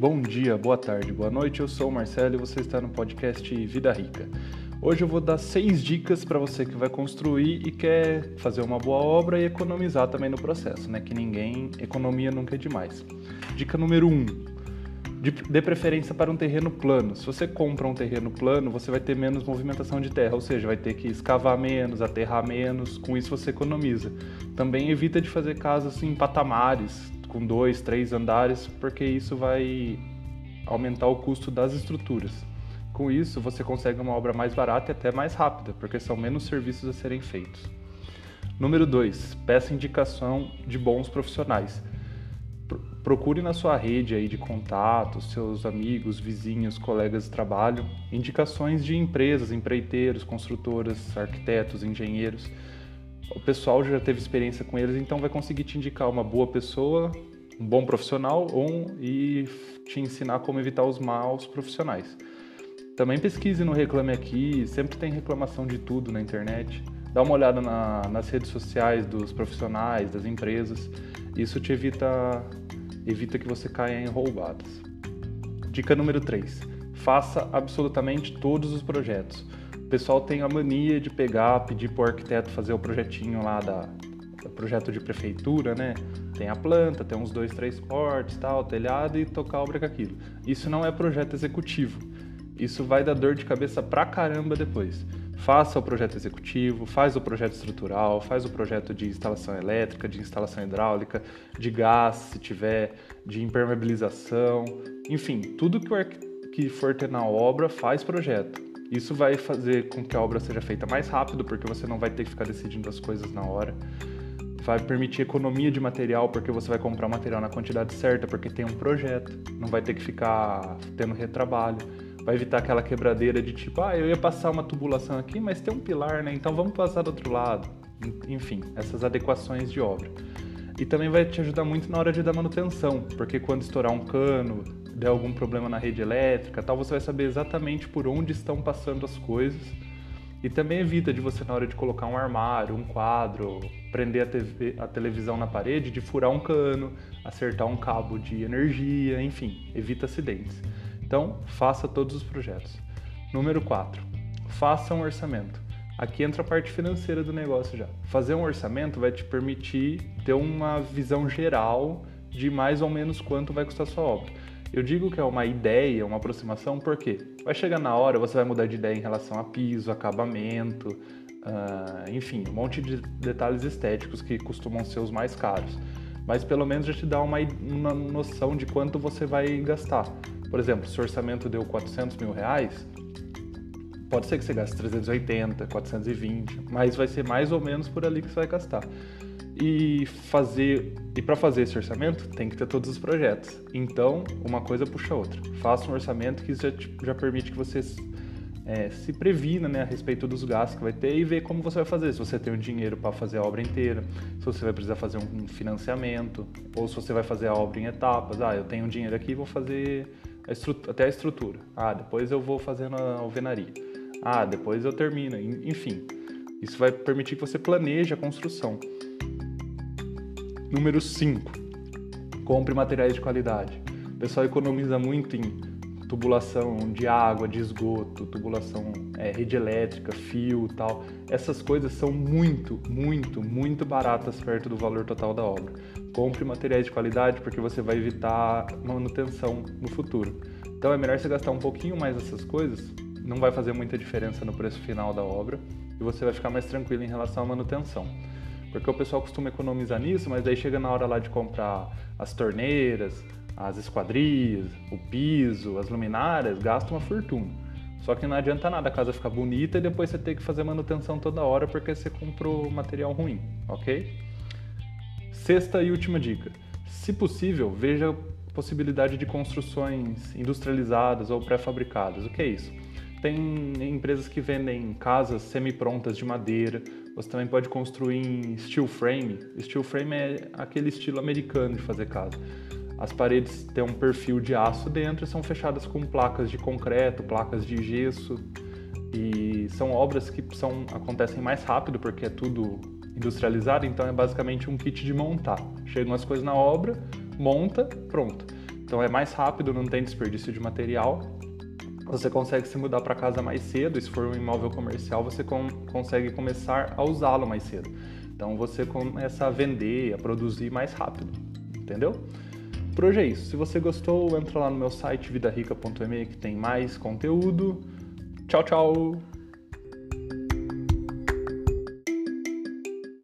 Bom dia, boa tarde, boa noite. Eu sou o Marcelo e você está no podcast Vida Rica. Hoje eu vou dar seis dicas para você que vai construir e quer fazer uma boa obra e economizar também no processo, né? Que ninguém economia nunca é demais. Dica número um: dê preferência para um terreno plano. Se você compra um terreno plano, você vai ter menos movimentação de terra, ou seja, vai ter que escavar menos, aterrar menos. Com isso você economiza. Também evita de fazer casas em patamares, com dois, três andares, porque isso vai aumentar o custo das estruturas. Com isso, você consegue uma obra mais barata e até mais rápida, porque são menos serviços a serem feitos. Número 2. Peça indicação de bons profissionais. Procure na sua rede aí de contatos, seus amigos, vizinhos, colegas de trabalho, indicações de empresas, empreiteiros, construtoras, arquitetos, engenheiros o pessoal já teve experiência com eles, então vai conseguir te indicar uma boa pessoa, um bom profissional ou, e te ensinar como evitar os maus profissionais. Também pesquise no Reclame Aqui, sempre tem reclamação de tudo na internet. Dá uma olhada na, nas redes sociais dos profissionais, das empresas. Isso te evita, evita que você caia em roubadas. Dica número 3. Faça absolutamente todos os projetos pessoal tem a mania de pegar, pedir para o arquiteto fazer o projetinho lá da, projeto de prefeitura, né? Tem a planta, tem uns dois, três cortes, tal, telhado e tocar a obra com aquilo. Isso não é projeto executivo. Isso vai dar dor de cabeça pra caramba depois. Faça o projeto executivo, faz o projeto estrutural, faz o projeto de instalação elétrica, de instalação hidráulica, de gás, se tiver, de impermeabilização, enfim, tudo que for ter na obra faz projeto. Isso vai fazer com que a obra seja feita mais rápido, porque você não vai ter que ficar decidindo as coisas na hora. Vai permitir economia de material, porque você vai comprar o material na quantidade certa, porque tem um projeto. Não vai ter que ficar tendo retrabalho. Vai evitar aquela quebradeira de tipo, ah, eu ia passar uma tubulação aqui, mas tem um pilar, né? Então vamos passar do outro lado. Enfim, essas adequações de obra. E também vai te ajudar muito na hora de dar manutenção, porque quando estourar um cano, der algum problema na rede elétrica, tal, você vai saber exatamente por onde estão passando as coisas. E também evita de você, na hora de colocar um armário, um quadro, prender a, TV, a televisão na parede, de furar um cano, acertar um cabo de energia, enfim, evita acidentes. Então, faça todos os projetos. Número 4. Faça um orçamento. Aqui entra a parte financeira do negócio já. Fazer um orçamento vai te permitir ter uma visão geral de mais ou menos quanto vai custar sua obra. Eu digo que é uma ideia, uma aproximação, porque vai chegar na hora, você vai mudar de ideia em relação a piso, acabamento, uh, enfim, um monte de detalhes estéticos que costumam ser os mais caros. Mas pelo menos já te dá uma, uma noção de quanto você vai gastar. Por exemplo, se o orçamento deu 400 mil reais, pode ser que você gaste 380, 420, mas vai ser mais ou menos por ali que você vai gastar e fazer e para fazer esse orçamento tem que ter todos os projetos. Então uma coisa puxa a outra. Faça um orçamento que já, já permite que você é, se previna né, a respeito dos gastos que vai ter e ver como você vai fazer. Se você tem o dinheiro para fazer a obra inteira, se você vai precisar fazer um financiamento, ou se você vai fazer a obra em etapas. Ah, eu tenho dinheiro aqui, vou fazer a até a estrutura. Ah, depois eu vou fazendo a alvenaria. Ah, depois eu termino. Enfim, isso vai permitir que você planeje a construção. Número 5. Compre materiais de qualidade. O pessoal economiza muito em tubulação de água, de esgoto, tubulação, é, rede elétrica, fio tal. Essas coisas são muito, muito, muito baratas perto do valor total da obra. Compre materiais de qualidade porque você vai evitar manutenção no futuro. Então é melhor você gastar um pouquinho mais nessas coisas, não vai fazer muita diferença no preço final da obra e você vai ficar mais tranquilo em relação à manutenção. Porque o pessoal costuma economizar nisso, mas daí chega na hora lá de comprar as torneiras, as esquadrias, o piso, as luminárias, gasta uma fortuna. Só que não adianta nada a casa ficar bonita e depois você ter que fazer manutenção toda hora porque você comprou material ruim, ok? Sexta e última dica. Se possível, veja a possibilidade de construções industrializadas ou pré-fabricadas. O que é isso? Tem empresas que vendem casas semi-prontas de madeira. Você também pode construir em steel frame. Steel frame é aquele estilo americano de fazer casa. As paredes têm um perfil de aço dentro e são fechadas com placas de concreto, placas de gesso. E são obras que são, acontecem mais rápido porque é tudo industrializado, então é basicamente um kit de montar. Chegam as coisas na obra, monta, pronto. Então é mais rápido, não tem desperdício de material. Você consegue se mudar para casa mais cedo, se for um imóvel comercial, você com, consegue começar a usá-lo mais cedo. Então você começa a vender, a produzir mais rápido, entendeu? Por hoje é isso. Se você gostou, entra lá no meu site vidarica.me que tem mais conteúdo. Tchau, tchau!